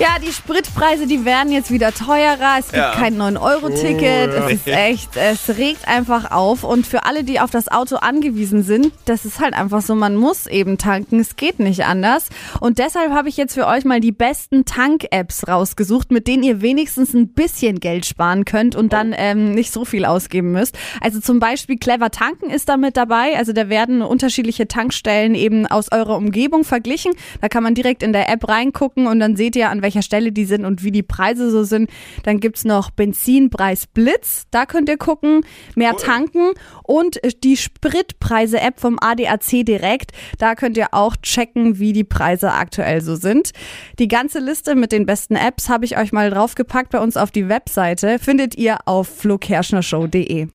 Ja, die Spritpreise, die werden jetzt wieder teurer. Es gibt Ja. kein 9-Euro-Ticket. Es ist echt, es regt einfach auf. Und für alle, die auf das Auto angewiesen sind, das ist halt einfach so, man muss eben tanken. Es geht nicht anders. Und deshalb habe ich jetzt für euch mal die besten Tank-Apps rausgesucht, mit denen ihr wenigstens ein bisschen Geld sparen könnt und dann ähm, nicht so viel ausgeben müsst. Also zum Beispiel Clever Tanken ist da mit dabei. Also da werden unterschiedliche Tankstellen eben aus eurer Umgebung verglichen. Da kann man direkt in der App reingucken und dann seht ihr, an welcher Stelle die sind und wie die Preise so sind. Dann gibt's noch Benzinpreis Blitz, da könnt ihr gucken, mehr tanken und die Spritpreise-App vom ADAC direkt, da könnt ihr auch checken, wie die Preise aktuell so sind. Die ganze Liste mit den besten Apps habe ich euch mal draufgepackt bei uns auf die Webseite, findet ihr auf flokerschnershow.de.